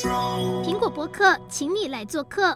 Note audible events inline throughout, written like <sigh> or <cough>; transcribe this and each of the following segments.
苹果博客，请你来做客。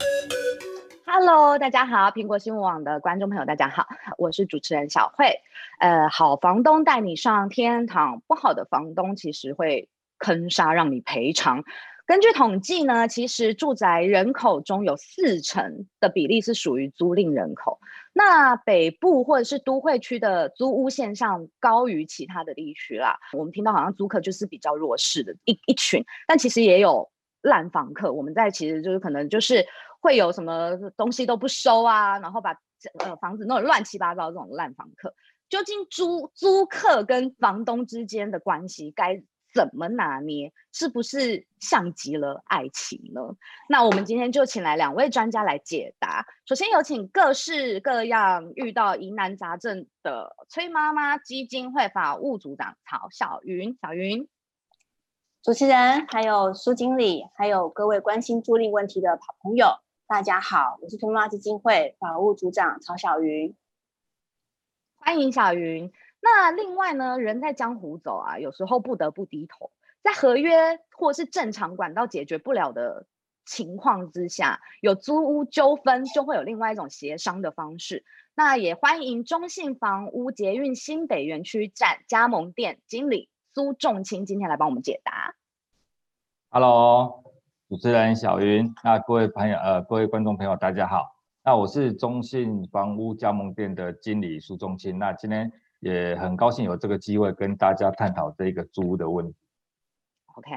Hello，大家好，苹果新闻网的观众朋友，大家好，我是主持人小慧。呃，好房东带你上天堂，不好的房东其实会坑杀，让你赔偿。根据统计呢，其实住宅人口中有四成的比例是属于租赁人口。那北部或者是都会区的租屋现象高于其他的地区啦。我们听到好像租客就是比较弱势的一一群，但其实也有烂房客。我们在其实就是可能就是会有什么东西都不收啊，然后把呃房子弄得乱七八糟这种烂房客。究竟租租客跟房东之间的关系该怎么拿捏？是不是像极了爱情呢？那我们今天就请来两位专家来解答。首先有请各式各样遇到疑难杂症的崔妈妈基金会法务组长曹小云。小云，主持人，还有苏经理，还有各位关心租赁问题的好朋友，大家好，我是崔妈妈基金会法务组长曹小云。欢迎小云。那另外呢，人在江湖走啊，有时候不得不低头。在合约或是正常管道解决不了的情况之下，有租屋纠纷，就会有另外一种协商的方式。那也欢迎中信房屋捷运新北园区站加盟店经理苏仲清今天来帮我们解答。Hello，主持人小云，那各位朋友呃，各位观众朋友大家好。那我是中信房屋加盟店的经理苏仲清。那今天。也很高兴有这个机会跟大家探讨这个租屋的问题。OK，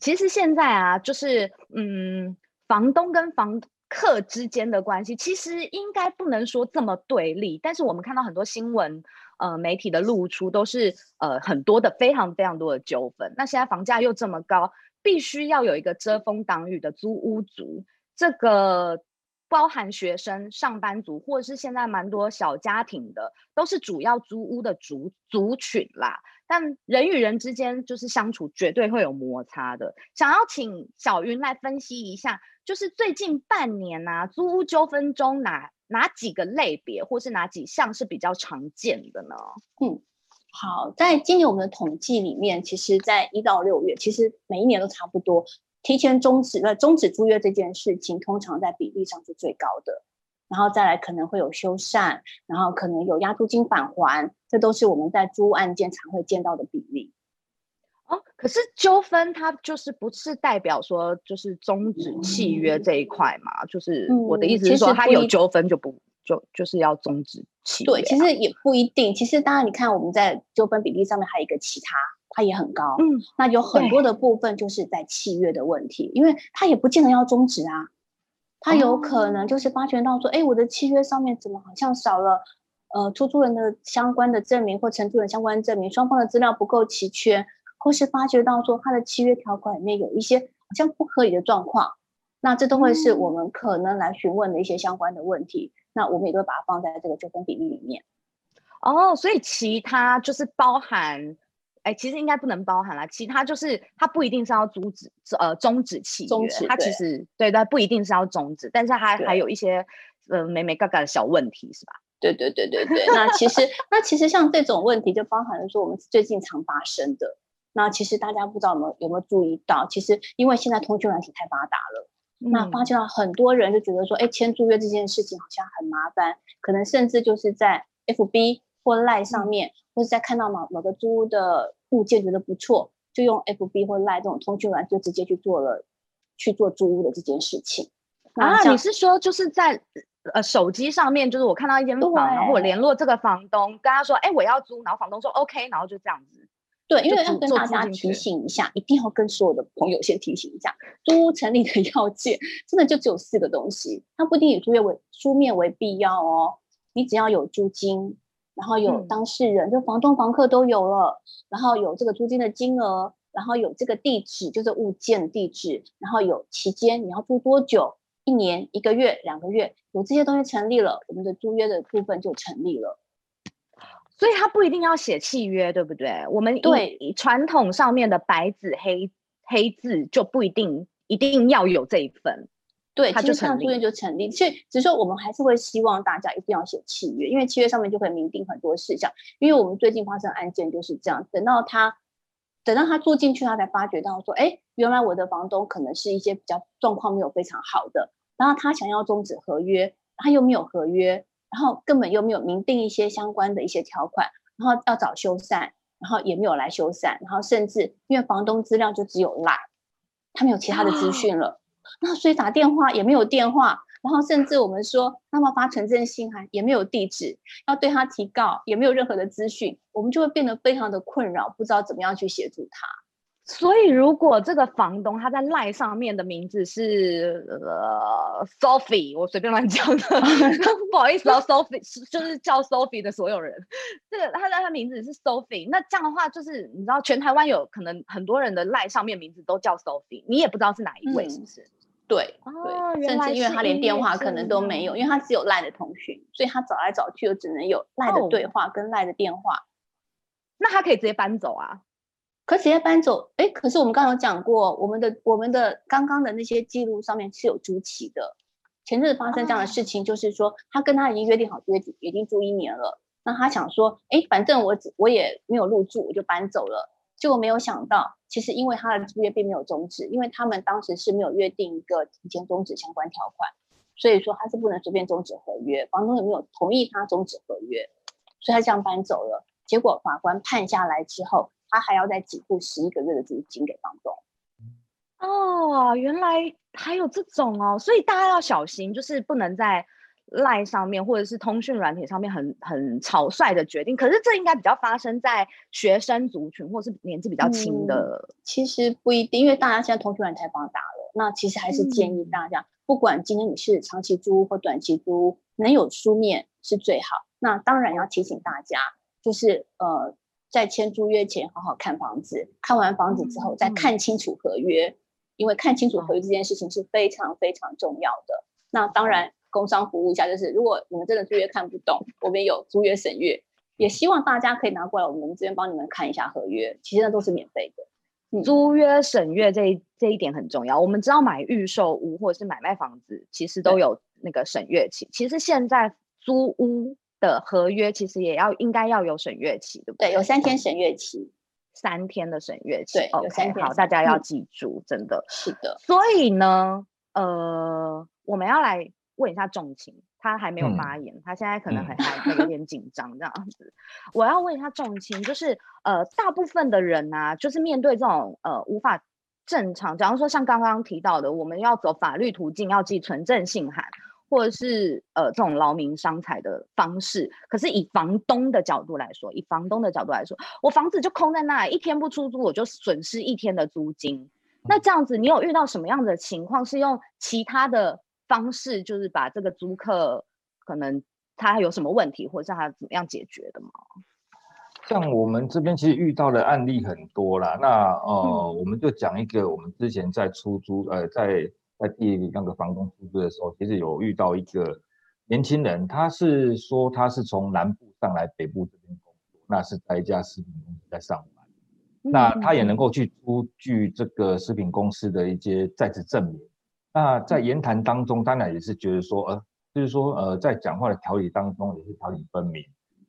其实现在啊，就是嗯，房东跟房客之间的关系，其实应该不能说这么对立。但是我们看到很多新闻，呃，媒体的露出都是呃很多的非常非常多的纠纷。那现在房价又这么高，必须要有一个遮风挡雨的租屋族，这个。包含学生、上班族，或者是现在蛮多小家庭的，都是主要租屋的族族群啦。但人与人之间就是相处，绝对会有摩擦的。想要请小云来分析一下，就是最近半年啊，租屋纠纷中哪哪几个类别，或是哪几项是比较常见的呢？嗯，好，在今年我们的统计里面，其实在一到六月，其实每一年都差不多。提前终止了终止租约这件事情，通常在比例上是最高的，然后再来可能会有修缮，然后可能有押租金返还，这都是我们在租案件常会见到的比例。哦，可是纠纷它就是不是代表说就是终止契约这一块嘛？嗯、就是我的意思是说，它有纠纷就不就就是要终止对，其实也不一定。其实当然，你看我们在纠纷比例上面还有一个其他。它也很高，嗯，那有很多的部分就是在契约的问题，因为它也不见得要终止啊，它有可能就是发觉到说，哎、哦，我的契约上面怎么好像少了，呃，出租人的相关的证明或承租人相关的证明，双方的资料不够齐全，或是发觉到说他的契约条款里面有一些好像不合理的状况，那这都会是我们可能来询问的一些相关的问题，嗯、那我们也都会把它放在这个纠纷比例里面。哦，所以其他就是包含。哎，其实应该不能包含啦。其他就是它不一定是要阻止，呃，终止契约，它其实对它不一定是要终止，但是它还有一些呃美美嘎嘎的小问题，是吧？对对对对对。那其实那其实像这种问题，就包含了说我们最近常发生的。那其实大家不知道有没有有没有注意到，其实因为现在通讯软体太发达了，嗯、那发现了很多人就觉得说，哎，签租约这件事情好像很麻烦，可能甚至就是在 FB。或 LINE 上面，嗯、或者在看到某某个租屋的物件觉得不错，就用 FB 或 LINE 这种通讯软就直接去做了去做租屋的这件事情。啊，你是说就是在呃手机上面，就是我看到一间房，然后我联络这个房东，跟他说，哎，我要租，然后房东说 OK，然后就这样子。对，因为要跟大家提醒一下，一定要跟所有的朋友先提醒一下，租屋成立的 <laughs> 要件真的就只有四个东西，它不一定以租约为书面为必要哦，你只要有租金。然后有当事人，嗯、就房东、房客都有了。然后有这个租金的金额，然后有这个地址，就是物件地址，然后有期间，你要租多久？一年、一个月、两个月，有这些东西成立了，我们的租约的部分就成立了。所以他不一定要写契约，对不对？我们对传统上面的白纸黑黑字就不一定一定要有这一份。对，他就这样租约就成立，所以只是说我们还是会希望大家一定要写契约，因为契约上面就会明定很多事项。因为我们最近发生案件就是这样，等到他等到他住进去，他才发觉到说，哎，原来我的房东可能是一些比较状况没有非常好的，然后他想要终止合约，他又没有合约，然后根本又没有明定一些相关的一些条款，然后要找修缮，然后也没有来修缮，然后甚至因为房东资料就只有赖，他没有其他的资讯了，那所以打电话也没有电话。然后甚至我们说，那么发存证信函也没有地址，要对他提告也没有任何的资讯，我们就会变得非常的困扰，不知道怎么样去协助他。所以，如果这个房东他在赖上面的名字是呃 Sophie，我随便乱讲的，<laughs> 不好意思哦，Sophie 就是叫 Sophie 的所有人，这个他的他名字是 Sophie，那这样的话就是你知道全台湾有可能很多人的赖上面名字都叫 Sophie，你也不知道是哪一位，是不是？嗯对，哦、对，甚至因为他连电话可能都没有，因为他只有赖的通讯，所以他找来找去又只能有赖的对话跟赖的电话。哦。那他可以直接搬走啊？可直接搬走？哎，可是我们刚刚有讲过，我们的我们的刚刚的那些记录上面是有租期的。前阵子发生这样的事情，就是说、哦、他跟他已经约定好约已经住一年了，那他想说，哎，反正我我也没有入住，我就搬走了。结果没有想到，其实因为他的租约并没有终止，因为他们当时是没有约定一个提前终止相关条款，所以说他是不能随便终止合约，房东也没有同意他终止合约，所以他这样搬走了。结果法官判下来之后，他还要再给付十一个月的租金给房东。哦，原来还有这种哦，所以大家要小心，就是不能在。赖上面或者是通讯软体上面很很草率的决定，可是这应该比较发生在学生族群或是年纪比较轻的。嗯，其实不一定，因为大家现在通讯软体太发达了。那其实还是建议大家，嗯、不管今天你是长期租或短期租，能有书面是最好。那当然要提醒大家，就是呃，在签租约前好好看房子，看完房子之后再看清楚合约，嗯、因为看清楚合约这件事情是非常非常重要的。那当然。工商服务一下，就是如果你们真的租约看不懂，我们有租约审阅，也希望大家可以拿过来，我们这边帮你们看一下合约，其实那都是免费的。嗯、租约审阅这一这一点很重要。我们知道买预售屋或者是买卖房子，其实都有那个审阅期。其实现在租屋的合约其实也要应该要有审阅期，对不对？对，有三天审阅期，三天的审阅期。对，okay, 有三天。好，大家要记住，嗯、真的是的。所以呢，呃，我们要来。问一下仲情，他还没有发言，嗯、他现在可能很害怕，有点紧张这样子。我要问一下仲情，就是呃，大部分的人啊，就是面对这种呃无法正常，假如说像刚刚提到的，我们要走法律途径，要寄存证信函，或者是呃这种劳民伤财的方式。可是以房东的角度来说，以房东的角度来说，我房子就空在那里，一天不出租，我就损失一天的租金。那这样子，你有遇到什么样的情况是用其他的？方式就是把这个租客可能他有什么问题，或者是他怎么样解决的吗？像我们这边其实遇到的案例很多啦。那呃，嗯、我们就讲一个，我们之前在出租，呃，在在第那个房东出租的时候，其实有遇到一个年轻人，他是说他是从南部上来北部这边工作，那是在一家食品公司在上班，嗯、那他也能够去出具这个食品公司的一些在职证明。那在言谈当中，当然也是觉得说，呃，就是说，呃，在讲话的条理当中也是条理分明，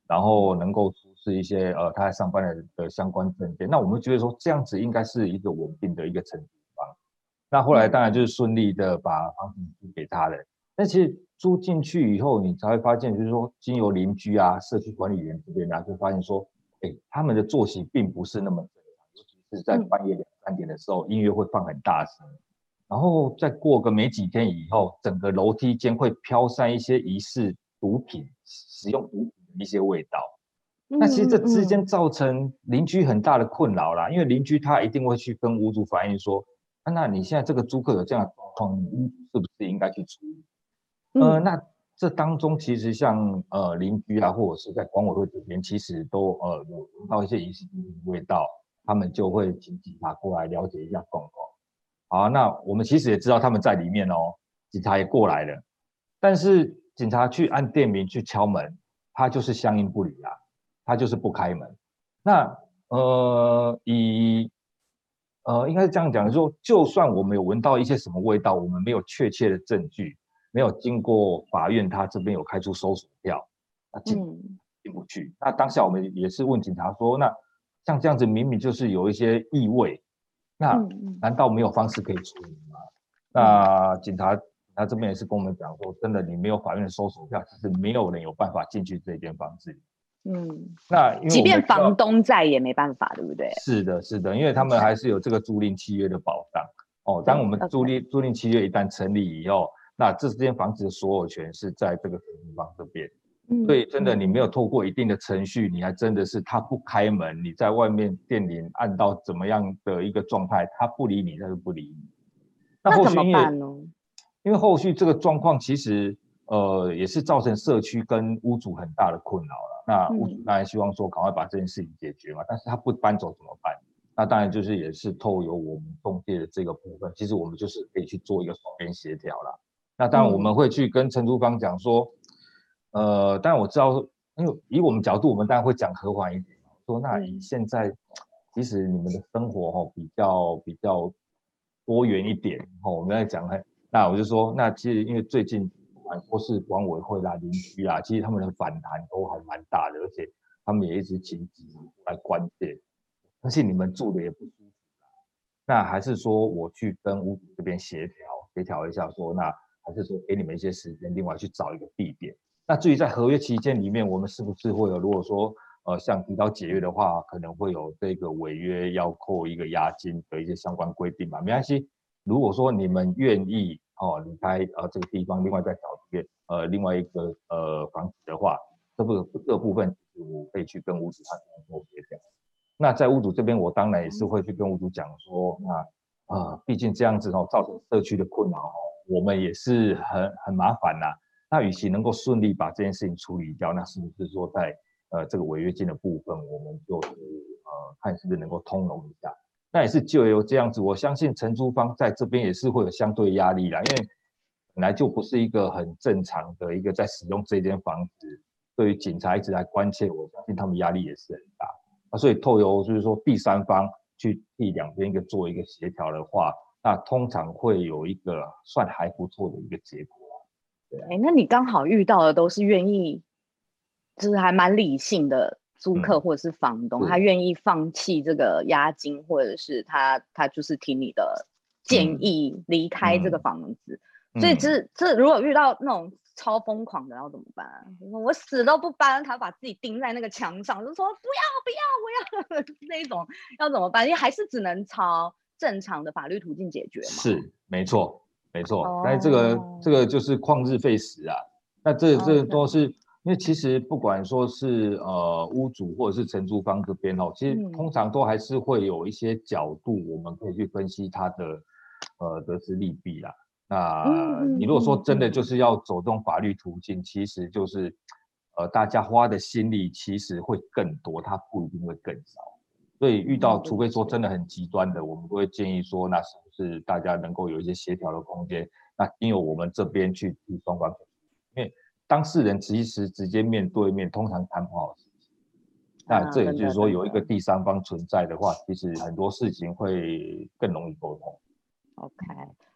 然后能够出示一些呃他在上班的的相关证件。那我们觉得说这样子应该是一个稳定的一个承租方。那后来当然就是顺利的把房子租给他了。那其实租进去以后，你才会发现，就是说经由邻居啊、社区管理员这边啊，就发现说，哎，他们的作息并不是那么正常，尤其是在半夜两三点的时候，音乐会放很大声。然后再过个没几天以后，整个楼梯间会飘散一些疑似毒品、使用毒品的一些味道。嗯、那其实这之间造成邻居很大的困扰啦，嗯、因为邻居他一定会去跟屋主反映说：“啊，那你现在这个租客有这样的状况，你是不是应该去处理？”嗯、呃，那这当中其实像呃邻居啊，或者是在管委会这边，其实都呃有闻到一些疑似味道，他们就会请警察过来了解一下状况。好，那我们其实也知道他们在里面哦，警察也过来了，但是警察去按店名去敲门，他就是相应不理啊，他就是不开门。那呃，以呃，应该是这样讲，就是说就算我们有闻到一些什么味道，我们没有确切的证据，没有经过法院，他这边有开出搜索票，那进进不去。那当下我们也是问警察说，那像这样子明明就是有一些异味，那难道没有方式可以处理吗？嗯、那警察他这边也是跟我们讲说，真的你没有法院的搜索票，其实没有人有办法进去这间房子。嗯，那即便房东在也没办法，对不对？是的，是的，因为他们还是有这个租赁契约的保障。哦，当我们租赁租赁契约一旦成立以后，那这间房子的所有权是在这个承租方这边。嗯，所以真的你没有透过一定的程序，你还真的是他不开门，你在外面电铃按到怎么样的一个状态，他不理你，他就不理你。那后续怎么办呢？因为后续这个状况其实呃也是造成社区跟屋主很大的困扰了。那屋主当然希望说赶快把这件事情解决嘛，但是他不搬走怎么办？那当然就是也是透由我们中介的这个部分，其实我们就是可以去做一个双边协调啦。那当然我们会去跟承租方讲说，呃，当然我知道，因为以我们角度，我们当然会讲和缓一点，说那以现在其实你们的生活哦比较比较多元一点哦，我们在讲，那我就说，那其实因为最近。或是管委会啦、邻居啦，其实他们的反弹都还蛮大的，而且他们也一直请警来关切，但是你们住的也不舒服。那还是说我去跟屋主这边协调协调一下说，那还是说给你们一些时间，另外去找一个地点。那至于在合约期间里面，我们是不是会有，如果说呃像提早解约的话，可能会有这个违约要扣一个押金的一些相关规定嘛？没关系，如果说你们愿意。哦，离开呃这个地方，另外再找一个呃另外一个呃房子的话，这部这部分我可以去跟屋主他做协调。那在屋主这边，我当然也是会去跟屋主讲说，那啊、呃，毕竟这样子哦，造成社区的困扰哦，我们也是很很麻烦呐。那与其能够顺利把这件事情处理掉，那是不是说在呃这个违约金的部分，我们就呃看是不是能够通融一下？那也是就由这样子，我相信承租方在这边也是会有相对压力啦，因为本来就不是一个很正常的一个在使用这间房子，对于警察一直来关切，我相信他们压力也是很大。那所以透由就是说第三方去替两边一个做一个协调的话，那通常会有一个算还不错的一个结果。对，哎，那你刚好遇到的都是愿意，就是还蛮理性的。租客或者是房东，嗯、他愿意放弃这个押金，或者是他他就是听你的建议离开这个房子。嗯、所以这这如果遇到那种超疯狂的，要怎么办？我死都不搬，他把自己钉在那个墙上，就说不要不要不要 <laughs> 那种，要怎么办？因为还是只能朝正常的法律途径解决嘛。是，没错没错。哦、但是这个这个就是旷日费时啊。那这这都是。因为其实不管说是呃屋主或者是承租方这边哦，其实通常都还是会有一些角度，我们可以去分析它的呃得失利弊啦。那你如果说真的就是要走这种法律途径，其实就是呃大家花的心力其实会更多，它不一定会更少。所以遇到除非说真的很极端的，我们都会建议说，那是不是大家能够有一些协调的空间？那因为我们这边去替双方，因为。当事人其实直接面对面，通常谈不好事情。那这也就是说，有一个第三方存在的话，其实很多事情会更容易沟通。OK，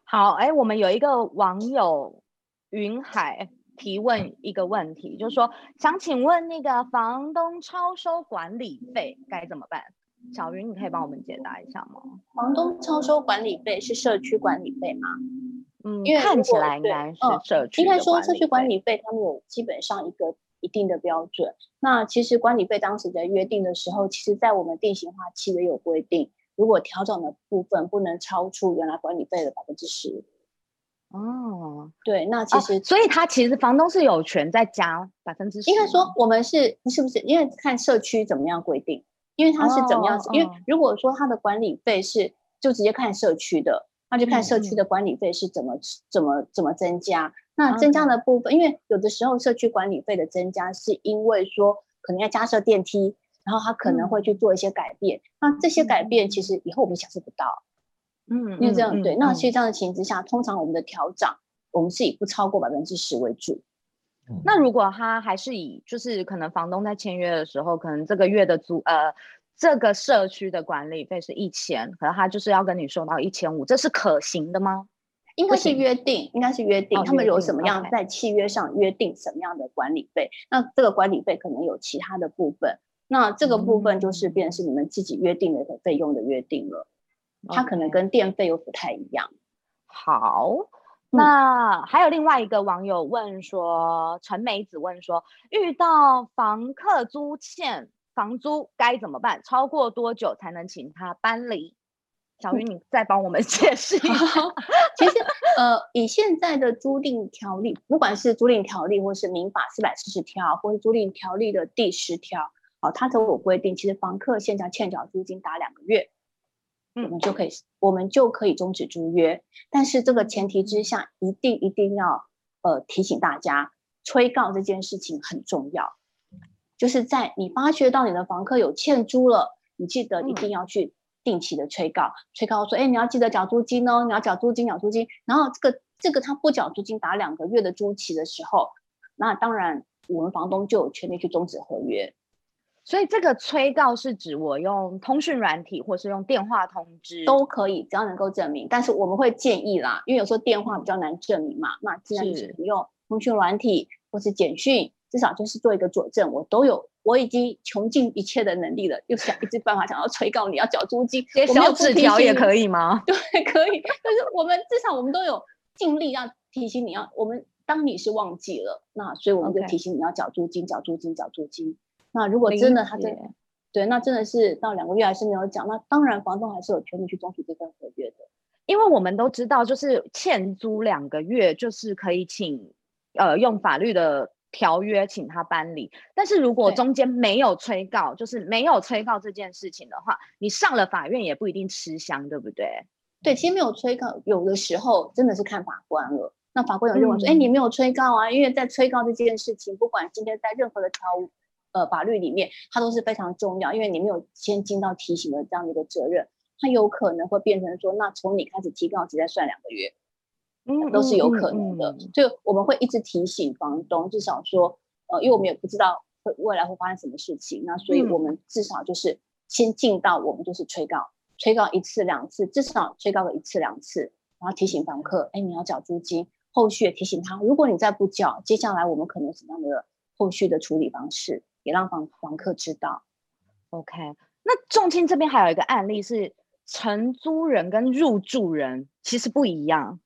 好，哎，我们有一个网友云海提问一个问题，就是说想请问那个房东超收管理费该怎么办？小云，你可以帮我们解答一下吗？房东超收管理费是社区管理费吗？嗯，因为看起来应该是社区、嗯。应该说，社区管理费他们有基本上一个一定的标准。那其实管理费当时在约定的时候，其实在我们定型化契约有规定，如果调整的部分不能超出原来管理费的百分之十。哦，对，那其实、啊、所以他其实房东是有权再加百分之十。应该说，我们是是不是因为看社区怎么样规定？因为他是怎么样？哦、因为如果说他的管理费是就直接看社区的。那就看社区的管理费是怎么、嗯、怎么怎么增加。那增加的部分，嗯、因为有的时候社区管理费的增加，是因为说可能要加设电梯，然后他可能会去做一些改变。嗯、那这些改变其实以后我们享受不到。嗯，因为这样、嗯、对。那其实这样的情况之下，通常我们的调整，我们是以不超过百分之十为主。嗯、那如果他还是以就是可能房东在签约的时候，可能这个月的租呃。这个社区的管理费是一千，可是他就是要跟你说到一千五，这是可行的吗？应该是约定，应该是约定，他们有什么样在契约上约定什么样的管理费？那这个管理费可能有其他的部分，那这个部分就是变成是你们自己约定的费用的约定了，它可能跟电费又不太一样。好。那还有另外一个网友问说，陈梅子问说，遇到房客租欠房租该怎么办？超过多久才能请他搬离？小云，你再帮我们 <laughs> 解释一下。<laughs> 其实，呃，以现在的租赁条例，不管是租赁条例，或是民法四百四十条，或是租赁条例的第十条，哦，它都有规定，其实房客现在欠缴租金达两个月。我们就可以，我们就可以终止租约。但是这个前提之下，一定一定要呃提醒大家，催告这件事情很重要。就是在你发觉到你的房客有欠租了，你记得一定要去定期的催告，催告说，哎，你要记得缴租金哦，你要缴租金，缴租金。然后这个这个他不缴租金打两个月的租期的时候，那当然我们房东就有权利去终止合约。所以这个催告是指我用通讯软体，或是用电话通知都可以，只要能够证明。但是我们会建议啦，因为有时候电话比较难证明嘛，那既然是用通讯软体或是简讯，至少就是做一个佐证，我都有，我已经穷尽一切的能力了，又想一直办法想要催告你要缴租金，写小纸条也可以吗？<laughs> 对，可以。但是我们至少我们都有尽力要提醒你要，我们当你是忘记了，那所以我们就提醒你要缴租金，缴租金，缴租金。那如果真的他真的对，那真的是到两个月还是没有缴，那当然房东还是有权利去终止这份合约的，因为我们都知道，就是欠租两个月就是可以请呃用法律的条约请他搬离，但是如果中间没有催告，就是没有催告这件事情的话，你上了法院也不一定吃香，对不对？对，其实没有催告，有的时候真的是看法官了。那法官有认为说，哎、嗯，你没有催告啊，因为在催告这件事情，不管今天在任何的条。呃，法律里面它都是非常重要，因为你没有先尽到提醒的这样的一个责任，它有可能会变成说，那从你开始提告只再算两个月，嗯，都是有可能的。所以我们会一直提醒房东，至少说，呃，因为我们也不知道会未来会发生什么事情，那所以我们至少就是先尽到我们就是催告，催告一次两次，至少催告个一次两次，然后提醒房客，哎，你要缴租金，后续也提醒他，如果你再不缴，接下来我们可能什么样的后续的处理方式。也让房房客知道，OK。那重庆这边还有一个案例是承租人跟入住人其实不一样，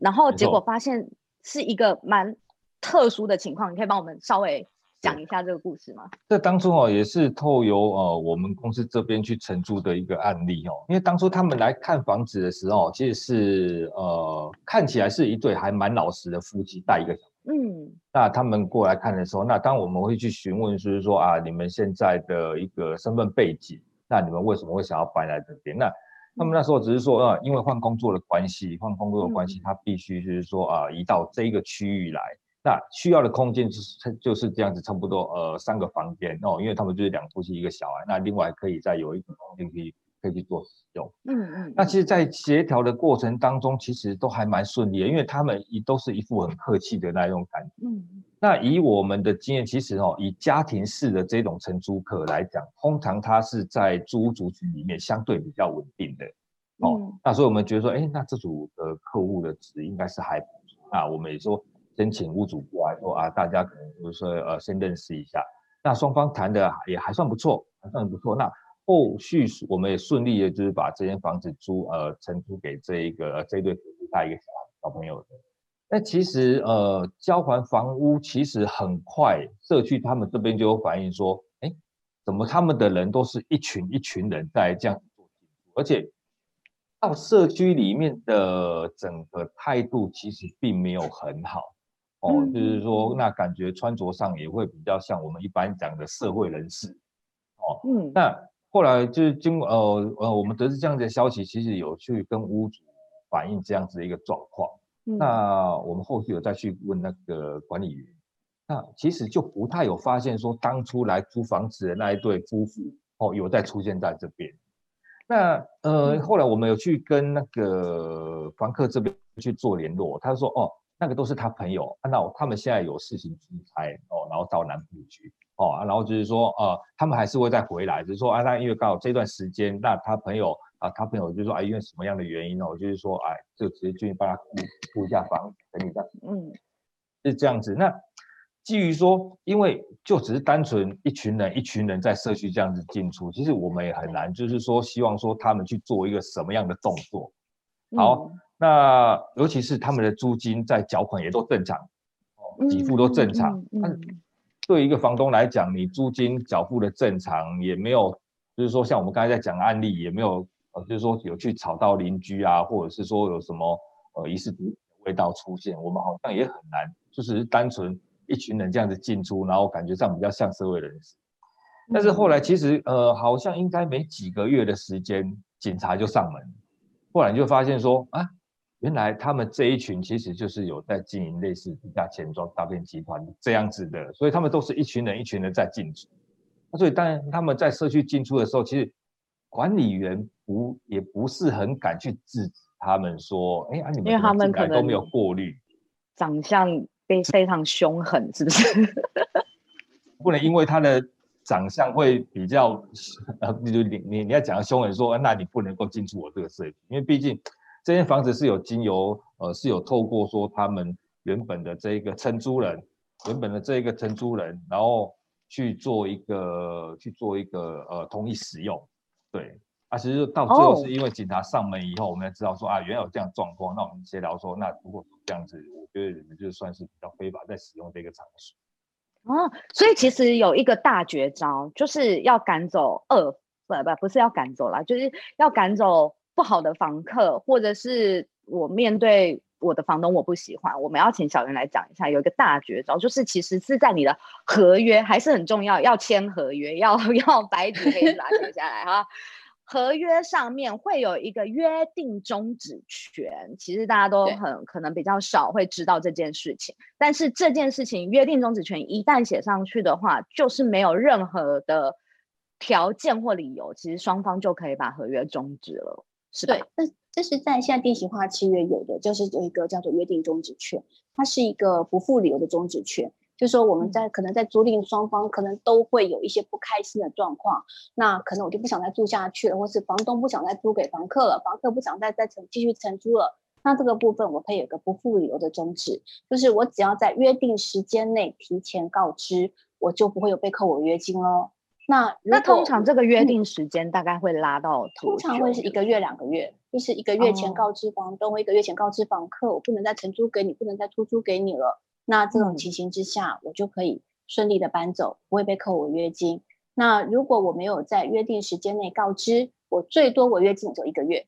然后结果发现是一个蛮特殊的情况，你可以帮我们稍微讲一下这个故事吗？这当初哦也是透由呃我们公司这边去承租的一个案例哦，因为当初他们来看房子的时候，其实是呃看起来是一对还蛮老实的夫妻带一个小。嗯，那他们过来看的时候，那当我们会去询问，就是说啊，你们现在的一个身份背景，那你们为什么会想要搬来这边？那他们那时候只是说啊，因为换工作的关系，换工作的关系，他必须就是说啊，移到这一个区域来，那需要的空间就是就是这样子，差不多呃三个房间哦，因为他们就是两夫妻一个小孩，那另外可以再有一个空间可以。可以去做使用，嗯嗯，那其实，在协调的过程当中，其实都还蛮顺利的，因为他们也都是一副很客气的那种感觉，嗯，那以我们的经验，其实哦，以家庭式的这种承租客来讲，通常他是在租屋族群里面相对比较稳定的，哦，那所以我们觉得说，哎，那这组的客户的值应该是还不错，那我们也说先请屋主过来说啊，大家可能就是说呃先认识一下，那双方谈的也还算不错，还算不错，那。后续我们也顺利的，就是把这间房子租呃承租给这一个、呃、这一对夫妇带一个小小朋友的。那其实呃交还房屋其实很快，社区他们这边就有反映说，哎，怎么他们的人都是一群一群人在这样做，而且到社区里面的整个态度其实并没有很好哦，嗯、就是说那感觉穿着上也会比较像我们一般讲的社会人士哦，嗯，那。后来就是经过呃呃，我们得知这样的消息，其实有去跟屋主反映这样子的一个状况。嗯、那我们后续有再去问那个管理员，那其实就不太有发现说当初来租房子的那一对夫妇哦，有在出现在这边。那呃后来我们有去跟那个房客这边去做联络，他说哦，那个都是他朋友，那他们现在有事情出差哦，然后到南部去。哦，然后就是说，呃，他们还是会再回来，只是说，啊，那因为刚好这段时间，那他朋友啊，他朋友就说，啊，因为什么样的原因呢？我就是说，哎，就直接进去帮他付付一下房，等你这样，嗯，是这样子。那基于说，因为就只是单纯一群人一群人在社区这样子进出，其实我们也很难，就是说希望说他们去做一个什么样的动作。好，嗯、那尤其是他们的租金在缴款也都正常，给付都正常。嗯嗯嗯嗯、对于一个房东来讲，你租金缴付的正常，也没有，就是说像我们刚才在讲的案例，也没有，呃，就是说有去吵到邻居啊，或者是说有什么呃疑似毒味道出现，我们好像也很难，就是单纯一群人这样子进出，然后感觉上比较像社会人士。但是后来其实呃，好像应该没几个月的时间，警察就上门。后来就发现说啊，原来他们这一群其实就是有在经营类似地下钱庄诈骗集团这样子的，所以他们都是一群人一群人在进出。那所以当然他们在社区进出的时候，其实管理员不也不是很敢去制止他们说，哎啊你们因为他们可能都没有过滤，长相非非常凶狠，是不是？<laughs> 不能因为他的。长相会比较，呃，你你你你要讲的凶狠说，那你不能够进出我这个社区，因为毕竟这间房子是有经由，呃，是有透过说他们原本的这一个承租人，原本的这一个承租人，然后去做一个去做一个呃同意使用，对，啊，其实到最后是因为警察上门以后，我们才知道说啊，原来有这样状况，那我们协调说，那如果这样子，我觉得你们就算是比较非法在使用这个场所。哦，所以其实有一个大绝招，就是要赶走恶，不不不是要赶走啦，就是要赶走不好的房客，或者是我面对我的房东我不喜欢，我们要请小云来讲一下，有一个大绝招，就是其实是在你的合约还是很重要，要签合约，要 <laughs> 要白纸黑字把它写下来哈。合约上面会有一个约定终止权，其实大家都很可能比较少会知道这件事情。但是这件事情约定终止权一旦写上去的话，就是没有任何的条件或理由，其实双方就可以把合约终止了，是吧？对，那这是在现在定型化契约有的，就是有一个叫做约定终止权，它是一个不附理由的终止权。就是说，我们在可能在租赁双方可能都会有一些不开心的状况，那可能我就不想再住下去了，或是房东不想再租给房客了，房客不想再再承继续承租了，那这个部分我可以有个不附理由的终止，就是我只要在约定时间内提前告知，我就不会有被扣违约金喽。那那通常这个约定时间大概会拉到？通常会是一个月两个月，就是一个月前告知房东，哦、一个月前告知房客，我不能再承租给你，不能再出租给你了。那这种情形之下，我就可以顺利的搬走，不会被扣违约金。那如果我没有在约定时间内告知，我最多违约金就一个月。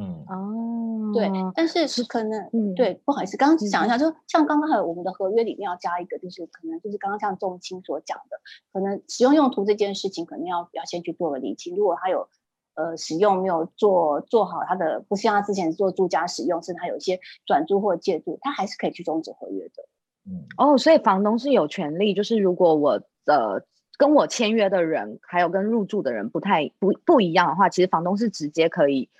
嗯，哦，对，但是可能，嗯，对，不好意思，刚刚讲一下，就像刚刚还有我们的合约里面要加一个，就是可能就是刚刚像仲卿所讲的，可能使用用途这件事情，可能要要先去做个厘清。如果他有呃使用没有做做好他的，不像他之前做住家使用，甚至他有一些转租或借住，他还是可以去终止合约的。嗯，哦，所以房东是有权利，就是如果我呃跟我签约的人，还有跟入住的人不太不不一样的话，其实房东是直接可以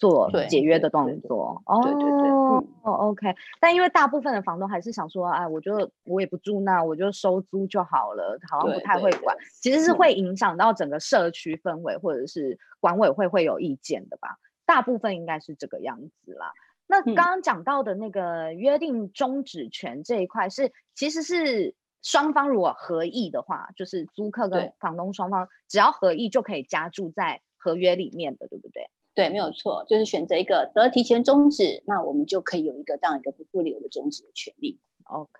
做解约的动作。哦，对对对，哦，OK。但因为大部分的房东还是想说，哎，我就我也不住那，我就收租就好了，好像不太会管。其实是会影响到整个社区氛围，或者是管委会会有意见的吧？大部分应该是这个样子啦。那刚刚讲到的那个约定终止权这一块是，其实是双方如果合意的话，就是租客跟房东双方只要合意就可以加注在合约里面的，对不对？对，没有错，就是选择一个得提前终止，那我们就可以有一个这样一个不附理由的终止的权利。OK，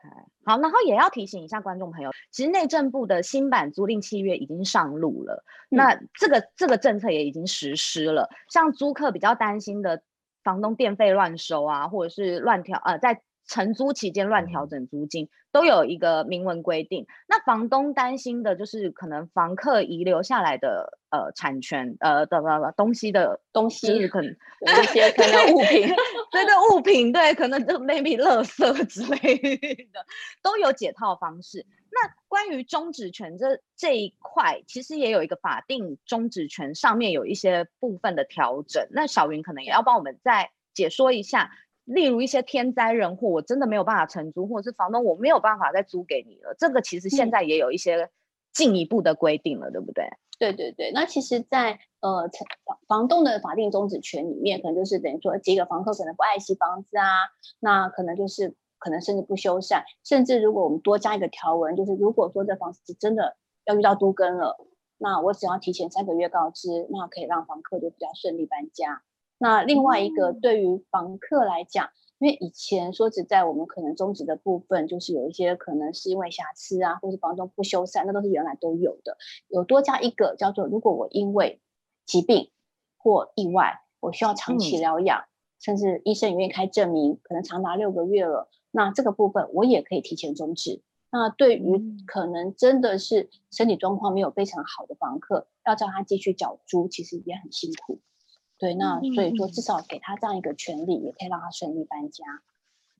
好，然后也要提醒一下观众朋友，其实内政部的新版租赁契约已经上路了，嗯、那这个这个政策也已经实施了，像租客比较担心的。房东电费乱收啊，或者是乱调呃，在承租期间乱调整租金，都有一个明文规定。那房东担心的就是可能房客遗留下来的呃产权呃的东西的东西，可能有一些可能物品，<laughs> 对对物品对，可能就 maybe 垃圾之类的，都有解套方式。那关于终止权这这一块，其实也有一个法定终止权，上面有一些部分的调整。那小云可能也要帮我们再解说一下，例如一些天灾人祸，我真的没有办法承租，或者是房东我没有办法再租给你了，这个其实现在也有一些进一步的规定了，嗯、对不对？对对对。那其实在，在呃房东的法定终止权里面，可能就是等于说几个房客可能不爱惜房子啊，那可能就是。可能甚至不修缮，甚至如果我们多加一个条文，就是如果说这房子真的要遇到都更了，那我只要提前三个月告知，那可以让房客就比较顺利搬家。那另外一个对于房客来讲，因为以前说实在，我们可能终止的部分就是有一些可能是因为瑕疵啊，或是房东不修缮，那都是原来都有的。有多加一个叫做，如果我因为疾病或意外，我需要长期疗养，嗯、甚至医生也愿意开证明，可能长达六个月了，那这个部分我也可以提前终止。那对于可能真的是身体状况没有非常好的房客，要叫他继续缴租，其实也很辛苦。对，那所以说至少给他这样一个权利，也可以让他顺利搬家。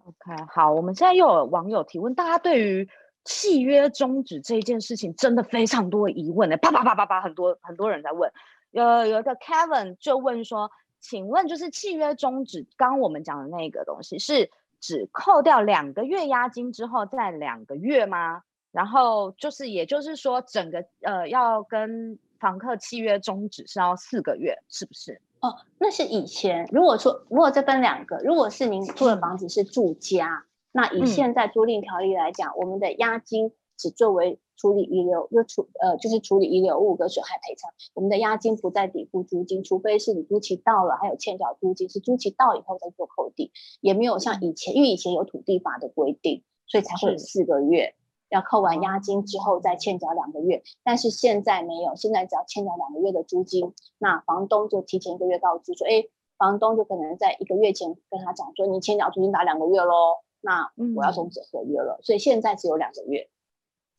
OK，好，我们现在又有网友提问，大家对于契约终止这一件事情真的非常多疑问呢，啪啪啪啪啪，很多很多人在问。有有一个 Kevin 就问说，请问就是契约终止，刚刚我们讲的那个东西是只扣掉两个月押金之后再两个月吗？然后就是也就是说，整个呃要跟房客契约终止是要四个月，是不是？哦，那是以前。如果说如果这分两个，如果是您租的房子是住家，那以现在租赁条例来讲，嗯、我们的押金只作为处理遗留，就处呃就是处理遗留物跟损害赔偿。我们的押金不再抵付租金，除非是你租期到了，还有欠缴租金，是租期到以后再做扣抵，也没有像以前，因为以前有土地法的规定，所以才会有四个月。要扣完押金之后再欠缴两个月，但是现在没有，现在只要欠缴两个月的租金，那房东就提前一个月告知说，哎，房东就可能在一个月前跟他讲说，你欠缴租金打两个月喽，那我要终止合约了，嗯、所以现在只有两个月。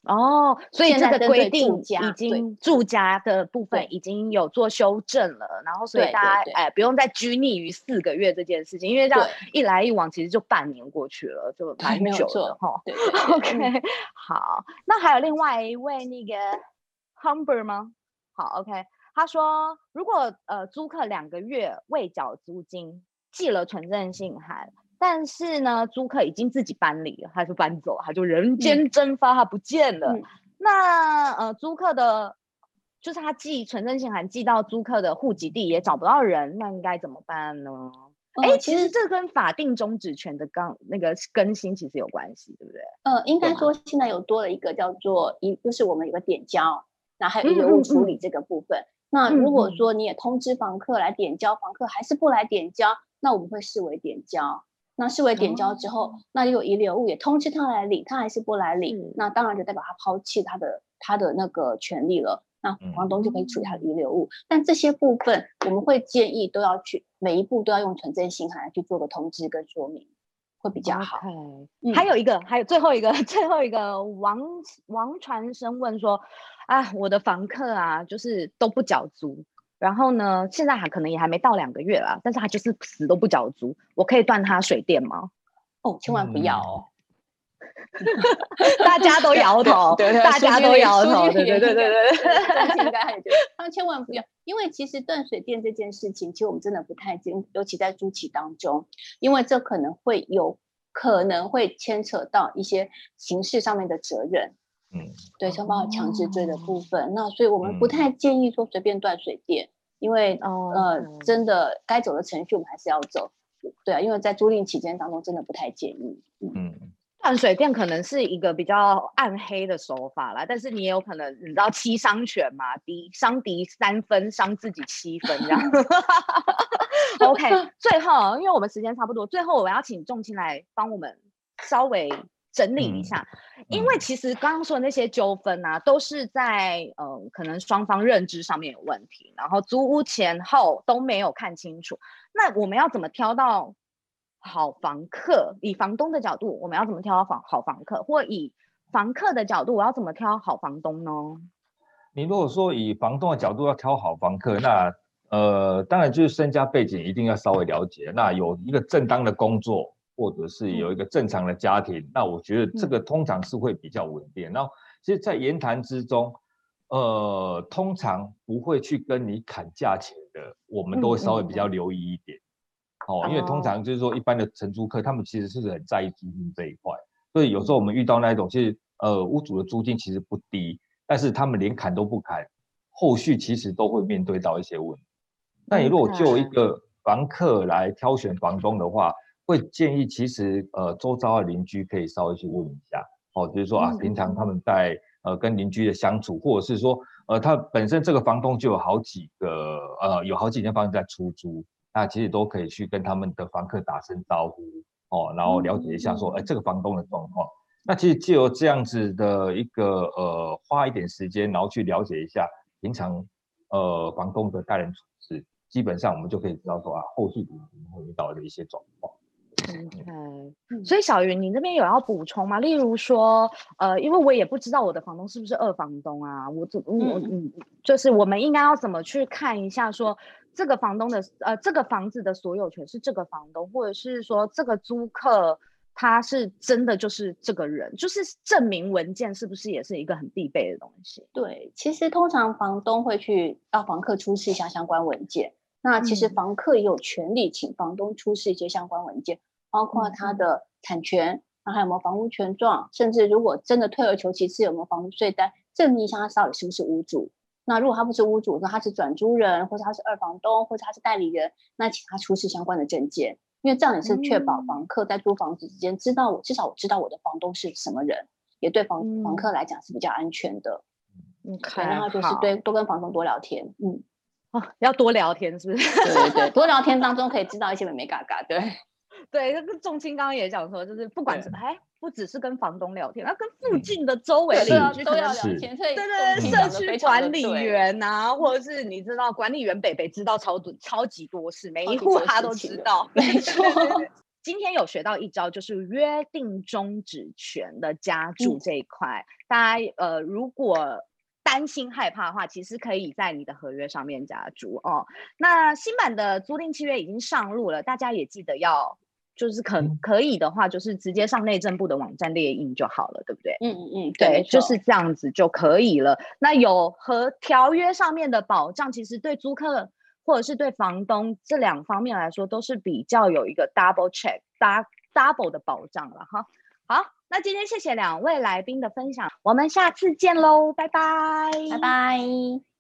哦，所以这个规定已经住家的部分已经有做修正了，然后所以大家哎不用再拘泥于四个月这件事情，因为这样一来一往其实就半年过去了，就 <laughs> 蛮久的哈。对，OK，好，那还有另外一位那个 Humber 吗？好，OK，他说如果呃租客两个月未缴租金，寄了存证信函。但是呢，租客已经自己搬离了，他就搬走，他就人间蒸发，他不见了。嗯、那呃，租客的，就是他寄存证信函寄到租客的户籍地也找不到人，那应该怎么办呢？哎、嗯，其实这跟法定终止权的刚那个更新其实有关系，对不对？呃，应该说现在有多了一个叫做一，就是我们有个点交，那还有遗留物处理这个部分。那如果说你也通知房客来点交，房客还是不来点交，那我们会视为点交。那视为点交之后，哦、那有遗留物也通知他来领，他还是不来领，嗯、那当然就代表他抛弃他的他的那个权利了。那房东就可以处理他的遗留物。嗯、但这些部分我们会建议都要去每一步都要用存证信函去做个通知跟说明，会比较好。Okay. 嗯、还有一个，还有最后一个，<laughs> 最后一个王王传生问说：啊，我的房客啊，就是都不缴租。然后呢，现在还可能也还没到两个月啦，但是他就是死都不缴租，我可以断他水电吗？哦，千万不要哦！<laughs> 大家都摇头，<laughs> 对，大家都摇头，对对对对对，<laughs> 应该还有，他千万不要，因为其实断水电这件事情，其实我们真的不太建议，尤其在租期当中，因为这可能会有可能会牵扯到一些刑事上面的责任。嗯，对，像包括强制罪的部分，哦、那所以我们不太建议说随便断水电，嗯、因为、哦、呃，真的该走的程序我们还是要走，对啊，因为在租赁期间当中真的不太建议。嗯，断水电可能是一个比较暗黑的手法啦，但是你也有可能你知道七伤拳嘛，敌伤敌三分，伤自己七分这样。<laughs> OK，最后因为我们时间差不多，最后我要请仲钦来帮我们稍微。整理一下，嗯、因为其实刚刚说的那些纠纷啊，都是在呃可能双方认知上面有问题，然后租屋前后都没有看清楚。那我们要怎么挑到好房客？以房东的角度，我们要怎么挑到房好房客？或以房客的角度，我要怎么挑好房东呢？你如果说以房东的角度要挑好房客，那呃当然就是身家背景一定要稍微了解，那有一个正当的工作。或者是有一个正常的家庭，嗯、那我觉得这个通常是会比较稳定。嗯、然后，其实，在言谈之中，呃，通常不会去跟你砍价钱的，我们都会稍微比较留意一点。哦，因为通常就是说，一般的承租客，他们其实是很在意租金这一块。所以有时候我们遇到那一种，其实呃，屋主的租金其实不低，但是他们连砍都不砍，后续其实都会面对到一些问题。那你如果就一个房客来挑选房东的话，会建议其实呃周遭的邻居可以稍微去问一下哦，就是说啊，平常他们在呃跟邻居的相处，或者是说呃他本身这个房东就有好几个呃有好几间房子在出租，那其实都可以去跟他们的房客打声招呼哦，然后了解一下说，哎，这个房东的状况。那其实借由这样子的一个呃花一点时间，然后去了解一下平常呃房东的待人处事，基本上我们就可以知道说啊后续可能会遇到的一些状况。OK，所以小云，你那边有要补充吗？例如说，呃，因为我也不知道我的房东是不是二房东啊，我怎我嗯，就是我们应该要怎么去看一下，说这个房东的呃这个房子的所有权是这个房东，或者是说这个租客他是真的就是这个人，就是证明文件是不是也是一个很必备的东西？对，其实通常房东会去要房客出示一下相关文件，那其实房客也有权利请房东出示一些相关文件。包括他的产权，那还有没有房屋权状，甚至如果真的退而求其次，有没有房屋税单，证明一下他到底是不是屋主。那如果他不是屋主，那他是转租人，或者他是二房东，或者他是代理人，那请他出示相关的证件，因为这样也是确保房客在租房子之间知道我，至少我知道我的房东是什么人，也对房、嗯、房客来讲是比较安全的。嗯，然后就是对多跟房东多聊天，嗯，哦，要多聊天是不是？<laughs> 对对对，多聊天当中可以知道一些美眉嘎嘎，对。对，那个仲青刚刚也讲说，就是不管是哎，不只是跟房东聊天，要跟附近的周围邻居都要聊天。对对对，社区管理员呐、啊，或者是你知道，管理员北北知道超多超级多事，每一户他都知道。没错，今天有学到一招，就是约定终止权的加注这一块。嗯、大家呃，如果担心害怕的话，其实可以在你的合约上面加注哦。那新版的租赁契约已经上路了，大家也记得要。就是可可以的话，就是直接上内政部的网站列印就好了，对不对？嗯嗯嗯，对，就是这样子就可以了。那有和条约上面的保障，其实对租客或者是对房东这两方面来说，都是比较有一个 double check、double 的保障了哈。好，那今天谢谢两位来宾的分享，我们下次见喽，拜拜，拜拜。